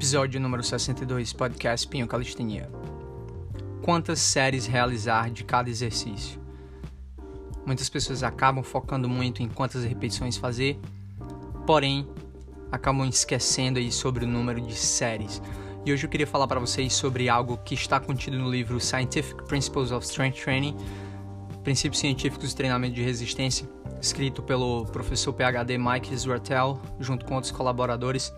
Episódio número 62, podcast Pinho Calistenia. Quantas séries realizar de cada exercício? Muitas pessoas acabam focando muito em quantas repetições fazer, porém acabam esquecendo aí sobre o número de séries. E hoje eu queria falar para vocês sobre algo que está contido no livro Scientific Principles of Strength Training, Princípios Científicos de Treinamento de Resistência, escrito pelo professor PhD Mike Zwartel, junto com outros colaboradores.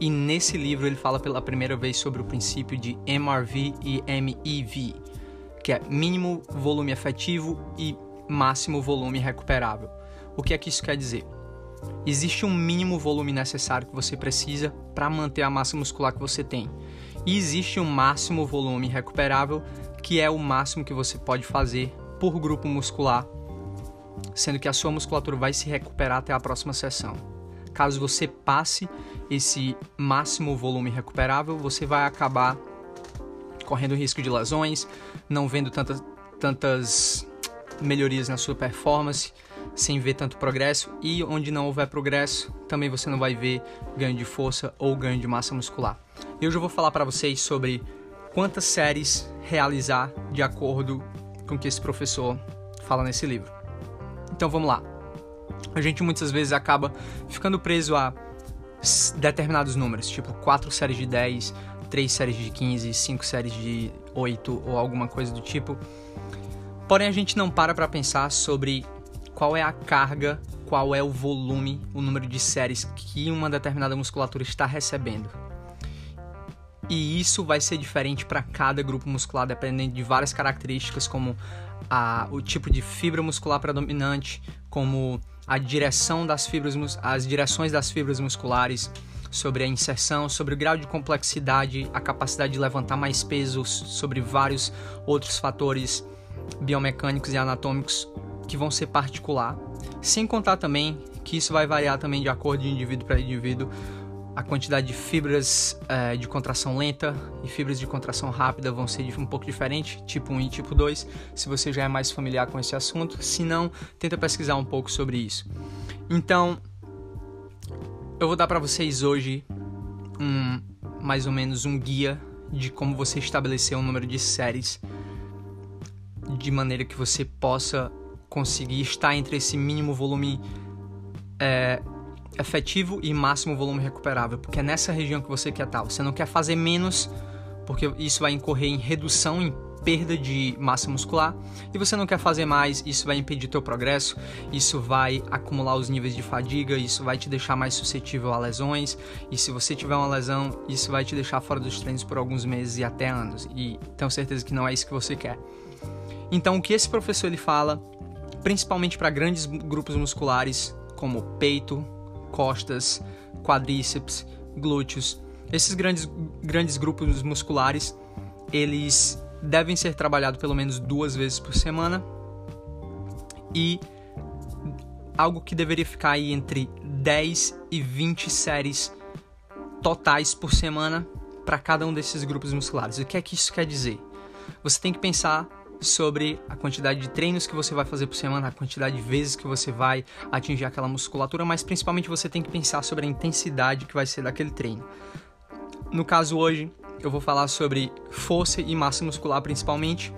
E nesse livro ele fala pela primeira vez sobre o princípio de MRV e MEV, que é mínimo volume efetivo e máximo volume recuperável. O que é que isso quer dizer? Existe um mínimo volume necessário que você precisa para manter a massa muscular que você tem. E existe um máximo volume recuperável, que é o máximo que você pode fazer por grupo muscular, sendo que a sua musculatura vai se recuperar até a próxima sessão. Caso você passe esse máximo volume recuperável, você vai acabar correndo risco de lesões, não vendo tantas, tantas melhorias na sua performance, sem ver tanto progresso e onde não houver progresso, também você não vai ver ganho de força ou ganho de massa muscular. E hoje eu vou falar para vocês sobre quantas séries realizar de acordo com o que esse professor fala nesse livro. Então vamos lá. A gente muitas vezes acaba ficando preso a determinados números, tipo 4 séries de 10, 3 séries de 15, 5 séries de 8 ou alguma coisa do tipo. Porém, a gente não para para pensar sobre qual é a carga, qual é o volume, o número de séries que uma determinada musculatura está recebendo. E isso vai ser diferente para cada grupo muscular, dependendo de várias características, como a, o tipo de fibra muscular predominante, como a direção das fibras, as direções das fibras musculares, sobre a inserção, sobre o grau de complexidade, a capacidade de levantar mais peso, sobre vários outros fatores biomecânicos e anatômicos que vão ser particular, sem contar também que isso vai variar também de acordo de indivíduo para indivíduo, a quantidade de fibras é, de contração lenta e fibras de contração rápida vão ser um pouco diferente, tipo 1 e tipo 2, se você já é mais familiar com esse assunto. Se não, tenta pesquisar um pouco sobre isso. Então, eu vou dar para vocês hoje um mais ou menos um guia de como você estabelecer um número de séries de maneira que você possa conseguir estar entre esse mínimo volume é, efetivo e máximo volume recuperável, porque é nessa região que você quer estar. Você não quer fazer menos, porque isso vai incorrer em redução, em perda de massa muscular, e você não quer fazer mais, isso vai impedir teu progresso, isso vai acumular os níveis de fadiga, isso vai te deixar mais suscetível a lesões, e se você tiver uma lesão, isso vai te deixar fora dos treinos por alguns meses e até anos. E tenho certeza que não é isso que você quer. Então, o que esse professor ele fala, principalmente para grandes grupos musculares como peito, costas, quadríceps, glúteos, esses grandes, grandes grupos musculares, eles devem ser trabalhados pelo menos duas vezes por semana e algo que deveria ficar aí entre 10 e 20 séries totais por semana para cada um desses grupos musculares. O que é que isso quer dizer? Você tem que pensar sobre a quantidade de treinos que você vai fazer por semana, a quantidade de vezes que você vai atingir aquela musculatura, mas principalmente você tem que pensar sobre a intensidade que vai ser daquele treino. No caso hoje, eu vou falar sobre força e massa muscular principalmente.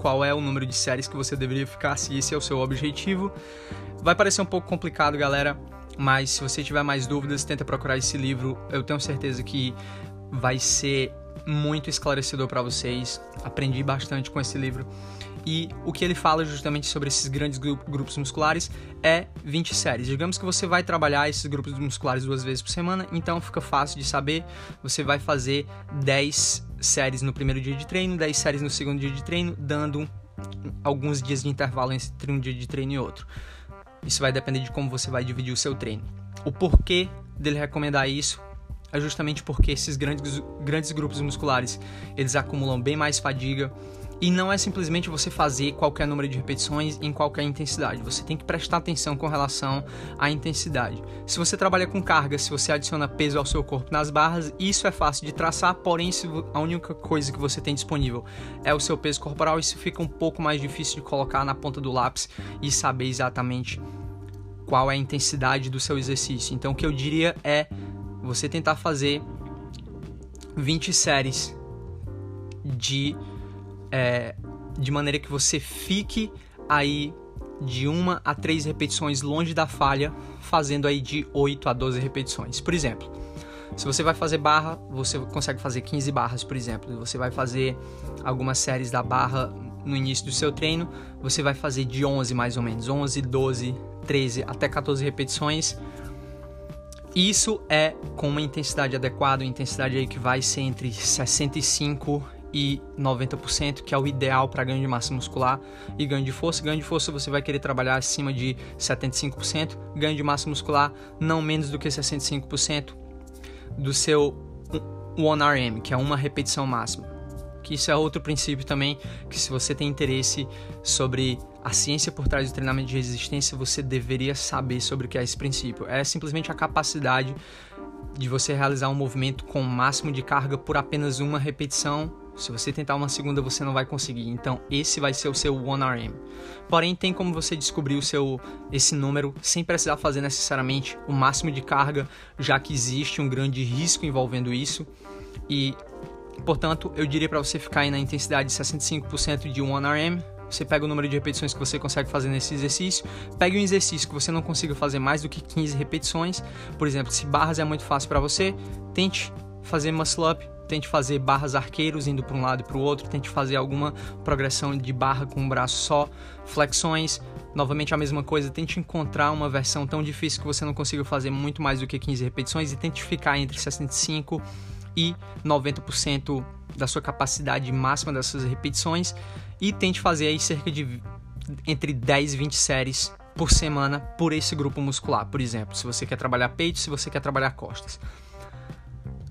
Qual é o número de séries que você deveria ficar se esse é o seu objetivo. Vai parecer um pouco complicado, galera, mas se você tiver mais dúvidas, tenta procurar esse livro. Eu tenho certeza que vai ser muito esclarecedor para vocês. Aprendi bastante com esse livro. E o que ele fala justamente sobre esses grandes grupos musculares é 20 séries. Digamos que você vai trabalhar esses grupos musculares duas vezes por semana, então fica fácil de saber. Você vai fazer 10 séries no primeiro dia de treino, 10 séries no segundo dia de treino, dando alguns dias de intervalo entre um dia de treino e outro. Isso vai depender de como você vai dividir o seu treino. O porquê dele recomendar isso é justamente porque esses grandes, grandes grupos musculares eles acumulam bem mais fadiga e não é simplesmente você fazer qualquer número de repetições em qualquer intensidade. Você tem que prestar atenção com relação à intensidade. Se você trabalha com carga, se você adiciona peso ao seu corpo nas barras, isso é fácil de traçar, porém, se a única coisa que você tem disponível é o seu peso corporal, isso fica um pouco mais difícil de colocar na ponta do lápis e saber exatamente qual é a intensidade do seu exercício. Então, o que eu diria é você tentar fazer 20 séries de, é, de maneira que você fique aí de uma a três repetições longe da falha, fazendo aí de 8 a 12 repetições. Por exemplo, se você vai fazer barra, você consegue fazer 15 barras, por exemplo. Você vai fazer algumas séries da barra no início do seu treino, você vai fazer de 11 mais ou menos, 11, 12, 13 até 14 repetições. Isso é com uma intensidade adequada, uma intensidade aí que vai ser entre 65 e 90%, que é o ideal para ganho de massa muscular e ganho de força. Ganho de força você vai querer trabalhar acima de 75%, ganho de massa muscular não menos do que 65% do seu 1RM, que é uma repetição máxima. Que isso é outro princípio também, que se você tem interesse sobre a ciência por trás do treinamento de resistência, você deveria saber sobre o que é esse princípio. É simplesmente a capacidade de você realizar um movimento com o máximo de carga por apenas uma repetição. Se você tentar uma segunda, você não vai conseguir. Então, esse vai ser o seu 1RM. Porém, tem como você descobrir o seu esse número sem precisar fazer necessariamente o máximo de carga, já que existe um grande risco envolvendo isso. E, portanto, eu diria para você ficar aí na intensidade de 65% de 1RM você pega o número de repetições que você consegue fazer nesse exercício, pegue um exercício que você não consiga fazer mais do que 15 repetições. Por exemplo, se barras é muito fácil para você, tente fazer muscle up, tente fazer barras arqueiros indo para um lado e para o outro, tente fazer alguma progressão de barra com um braço só, flexões, novamente a mesma coisa, tente encontrar uma versão tão difícil que você não consiga fazer muito mais do que 15 repetições e tente ficar entre 65 e 90% da sua capacidade máxima dessas repetições e tente fazer aí cerca de entre 10 e 20 séries por semana por esse grupo muscular, por exemplo, se você quer trabalhar peito, se você quer trabalhar costas.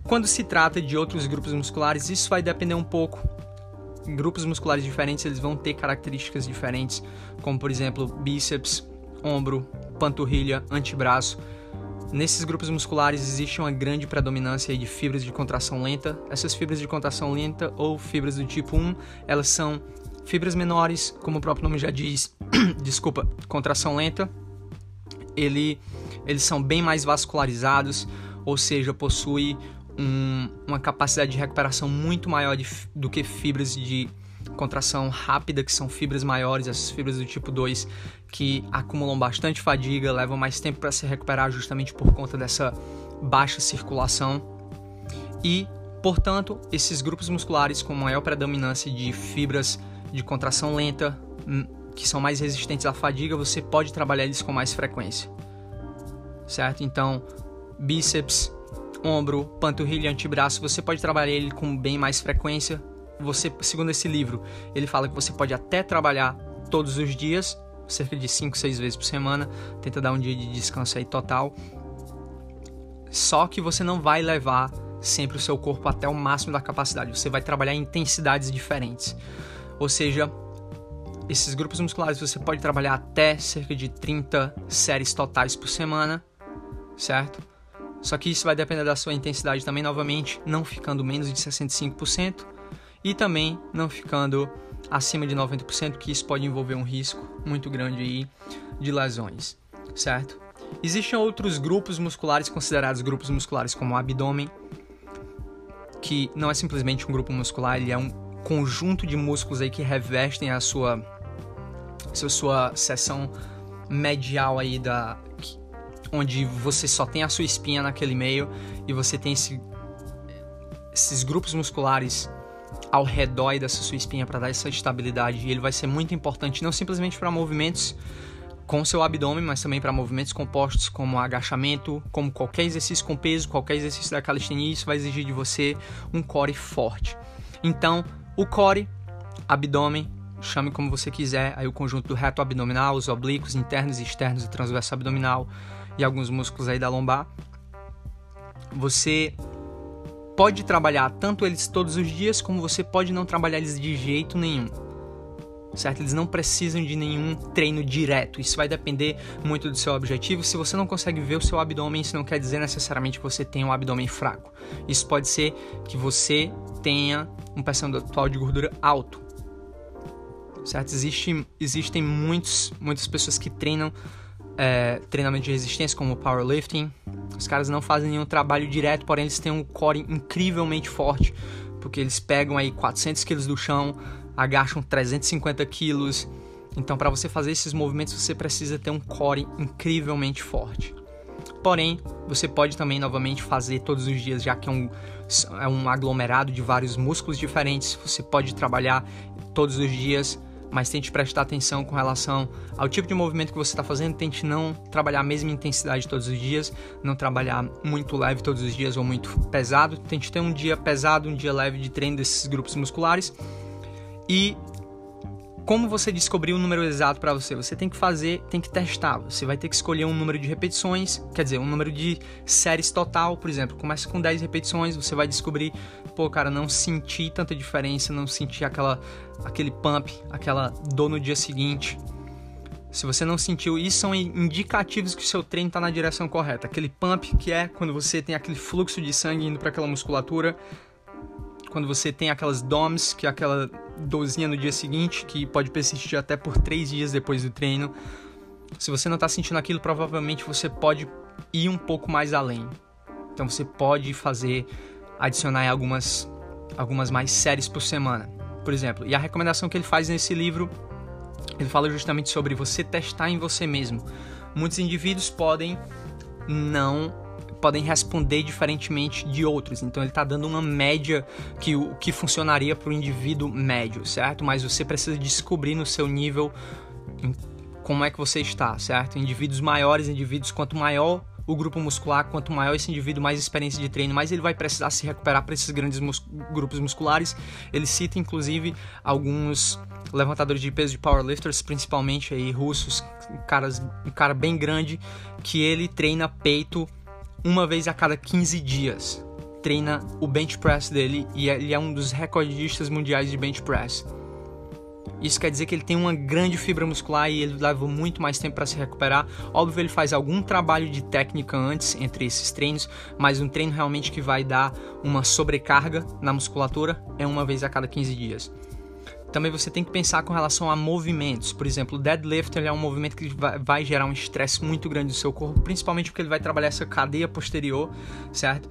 Quando se trata de outros grupos musculares, isso vai depender um pouco. Grupos musculares diferentes, eles vão ter características diferentes, como por exemplo, bíceps, ombro, panturrilha, antebraço. Nesses grupos musculares existe uma grande predominância de fibras de contração lenta. Essas fibras de contração lenta ou fibras do tipo 1, elas são Fibras menores, como o próprio nome já diz, desculpa, contração lenta, ele, eles são bem mais vascularizados, ou seja, possui um, uma capacidade de recuperação muito maior de, do que fibras de contração rápida, que são fibras maiores, essas fibras do tipo 2, que acumulam bastante fadiga, levam mais tempo para se recuperar justamente por conta dessa baixa circulação. E, portanto, esses grupos musculares com maior predominância de fibras de contração lenta, hum, que são mais resistentes à fadiga, você pode trabalhar eles com mais frequência. Certo? Então, bíceps, ombro, panturrilha, antebraço, você pode trabalhar ele com bem mais frequência. Você, segundo esse livro, ele fala que você pode até trabalhar todos os dias, cerca de 5, 6 vezes por semana, tenta dar um dia de descanso aí total. Só que você não vai levar sempre o seu corpo até o máximo da capacidade, você vai trabalhar em intensidades diferentes. Ou seja, esses grupos musculares você pode trabalhar até cerca de 30 séries totais por semana, certo? Só que isso vai depender da sua intensidade também, novamente, não ficando menos de 65% e também não ficando acima de 90%, que isso pode envolver um risco muito grande aí de lesões, certo? Existem outros grupos musculares considerados grupos musculares como o abdômen, que não é simplesmente um grupo muscular, ele é um conjunto de músculos aí que revestem a sua a sua seção medial aí da onde você só tem a sua espinha naquele meio e você tem esse, esses grupos musculares ao redor dessa sua espinha para dar essa estabilidade e ele vai ser muito importante não simplesmente para movimentos com seu abdômen, mas também para movimentos compostos como agachamento, como qualquer exercício com peso, qualquer exercício da calistenia, isso vai exigir de você um core forte. Então, o core, abdômen, chame como você quiser, aí o conjunto do reto abdominal, os oblíquos internos e externos e transverso abdominal e alguns músculos aí da lombar. Você pode trabalhar tanto eles todos os dias, como você pode não trabalhar eles de jeito nenhum. Certo? Eles não precisam de nenhum treino direto. Isso vai depender muito do seu objetivo. Se você não consegue ver o seu abdômen, isso não quer dizer necessariamente que você tenha um abdômen fraco. Isso pode ser que você tenha um percentual de gordura alto. Certo? Existe, existem muitos, muitas pessoas que treinam é, treinamento de resistência, como powerlifting. Os caras não fazem nenhum trabalho direto, porém eles têm um core incrivelmente forte, porque eles pegam aí 400 quilos do chão, agacham 350 quilos. Então, para você fazer esses movimentos, você precisa ter um core incrivelmente forte. Porém, você pode também novamente fazer todos os dias, já que é um, é um aglomerado de vários músculos diferentes. Você pode trabalhar todos os dias, mas tente prestar atenção com relação ao tipo de movimento que você está fazendo. Tente não trabalhar a mesma intensidade todos os dias, não trabalhar muito leve todos os dias ou muito pesado. Tente ter um dia pesado, um dia leve de treino desses grupos musculares. E como você descobrir o número exato para você? Você tem que fazer, tem que testar. Você vai ter que escolher um número de repetições, quer dizer, um número de séries total, por exemplo. Começa com 10 repetições, você vai descobrir, pô, cara, não senti tanta diferença, não senti aquela aquele pump, aquela dor no dia seguinte. Se você não sentiu, isso são indicativos que o seu treino está na direção correta. Aquele pump que é quando você tem aquele fluxo de sangue indo para aquela musculatura, quando você tem aquelas DOMs, que é aquela dorzinha no dia seguinte, que pode persistir até por três dias depois do treino. Se você não está sentindo aquilo, provavelmente você pode ir um pouco mais além. Então você pode fazer, adicionar algumas, algumas mais séries por semana, por exemplo. E a recomendação que ele faz nesse livro, ele fala justamente sobre você testar em você mesmo. Muitos indivíduos podem não podem responder diferentemente de outros. Então ele está dando uma média que o que funcionaria para o indivíduo médio, certo? Mas você precisa descobrir no seu nível como é que você está, certo? Indivíduos maiores, indivíduos quanto maior o grupo muscular, quanto maior esse indivíduo, mais experiência de treino, mais ele vai precisar se recuperar para esses grandes mus grupos musculares. Ele cita inclusive alguns levantadores de peso de powerlifters, principalmente aí russos, caras, um cara bem grande que ele treina peito uma vez a cada 15 dias. Treina o bench press dele e ele é um dos recordistas mundiais de bench press. Isso quer dizer que ele tem uma grande fibra muscular e ele leva muito mais tempo para se recuperar. Óbvio, ele faz algum trabalho de técnica antes entre esses treinos, mas um treino realmente que vai dar uma sobrecarga na musculatura é uma vez a cada 15 dias também você tem que pensar com relação a movimentos. Por exemplo, o deadlift é um movimento que vai, gerar um estresse muito grande no seu corpo, principalmente porque ele vai trabalhar essa cadeia posterior, certo?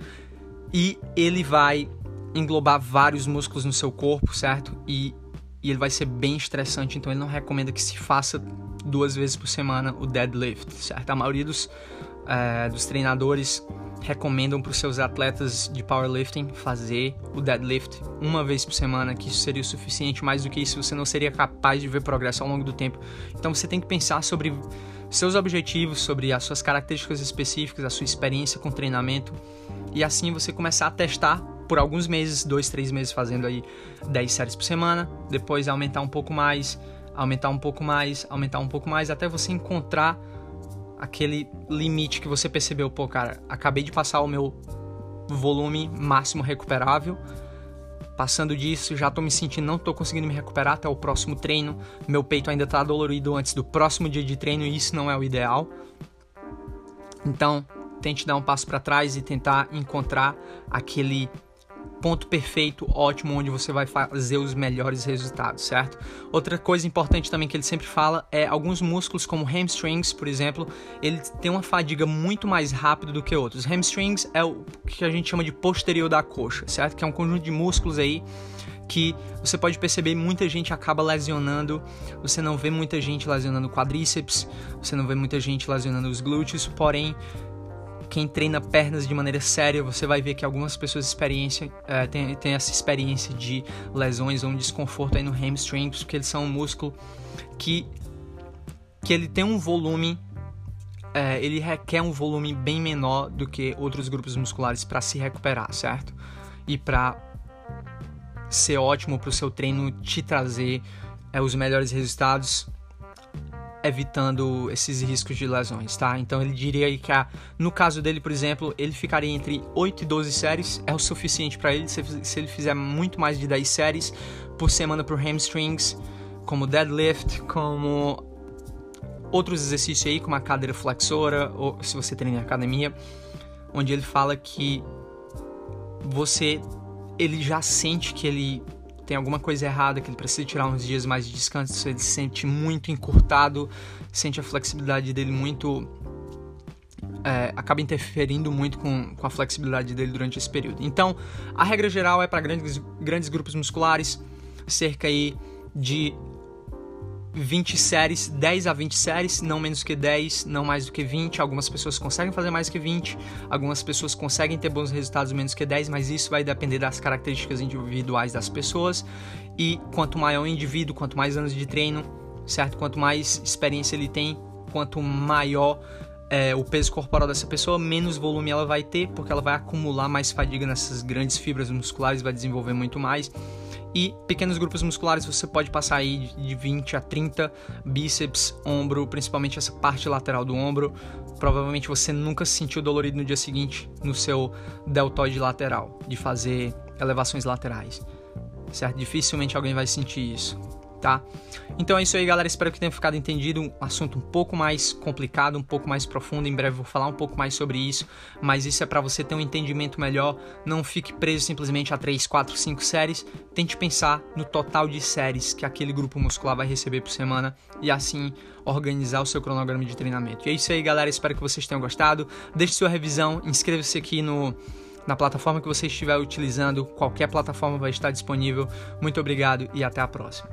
E ele vai englobar vários músculos no seu corpo, certo? E, e ele vai ser bem estressante, então ele não recomenda que se faça duas vezes por semana o deadlift, certo? A maioria dos, é, dos treinadores recomendam para os seus atletas de powerlifting fazer o deadlift uma vez por semana, que isso seria o suficiente. Mais do que isso, você não seria capaz de ver progresso ao longo do tempo. Então você tem que pensar sobre seus objetivos, sobre as suas características específicas, a sua experiência com treinamento e assim você começar a testar por alguns meses, dois, três meses fazendo aí 10 séries por semana, depois aumentar um pouco mais, aumentar um pouco mais, aumentar um pouco mais, até você encontrar aquele limite que você percebeu, pô, cara, acabei de passar o meu volume máximo recuperável. Passando disso, já tô me sentindo, não tô conseguindo me recuperar até o próximo treino. Meu peito ainda tá dolorido antes do próximo dia de treino e isso não é o ideal. Então, tente dar um passo para trás e tentar encontrar aquele ponto perfeito, ótimo, onde você vai fazer os melhores resultados, certo? Outra coisa importante também que ele sempre fala é alguns músculos, como hamstrings, por exemplo, ele tem uma fadiga muito mais rápida do que outros. Hamstrings é o que a gente chama de posterior da coxa, certo? Que é um conjunto de músculos aí que você pode perceber muita gente acaba lesionando. Você não vê muita gente lesionando quadríceps, você não vê muita gente lesionando os glúteos, porém quem treina pernas de maneira séria, você vai ver que algumas pessoas experiência, é, têm, têm essa experiência de lesões ou um desconforto aí no hamstring, porque eles são um músculo que, que ele tem um volume, é, ele requer um volume bem menor do que outros grupos musculares para se recuperar, certo? E para ser ótimo para o seu treino te trazer é, os melhores resultados evitando esses riscos de lesões, tá? Então ele diria que a, no caso dele, por exemplo, ele ficaria entre 8 e 12 séries, é o suficiente para ele se, se, ele fizer muito mais de 10 séries por semana por hamstrings, como deadlift, como outros exercícios aí, como a cadeira flexora, ou se você treina em academia, onde ele fala que você ele já sente que ele tem alguma coisa errada, que ele precisa tirar uns dias mais de descanso, ele se sente muito encurtado, sente a flexibilidade dele muito. É, acaba interferindo muito com, com a flexibilidade dele durante esse período. Então, a regra geral é para grandes, grandes grupos musculares, cerca aí de 20 séries, 10 a 20 séries, não menos que 10, não mais do que 20. Algumas pessoas conseguem fazer mais que 20, algumas pessoas conseguem ter bons resultados menos que 10, mas isso vai depender das características individuais das pessoas. E quanto maior o indivíduo, quanto mais anos de treino, certo? Quanto mais experiência ele tem, quanto maior é, o peso corporal dessa pessoa, menos volume ela vai ter, porque ela vai acumular mais fadiga nessas grandes fibras musculares, vai desenvolver muito mais. E pequenos grupos musculares você pode passar aí de 20 a 30, bíceps, ombro, principalmente essa parte lateral do ombro. Provavelmente você nunca se sentiu dolorido no dia seguinte no seu deltoide lateral, de fazer elevações laterais. Certo? Dificilmente alguém vai sentir isso tá? Então é isso aí, galera. Espero que tenha ficado entendido. Um assunto um pouco mais complicado, um pouco mais profundo. Em breve vou falar um pouco mais sobre isso. Mas isso é para você ter um entendimento melhor. Não fique preso simplesmente a 3, 4, 5 séries. Tente pensar no total de séries que aquele grupo muscular vai receber por semana e assim organizar o seu cronograma de treinamento. E é isso aí, galera. Espero que vocês tenham gostado. Deixe sua revisão. Inscreva-se aqui no na plataforma que você estiver utilizando, qualquer plataforma vai estar disponível. Muito obrigado e até a próxima.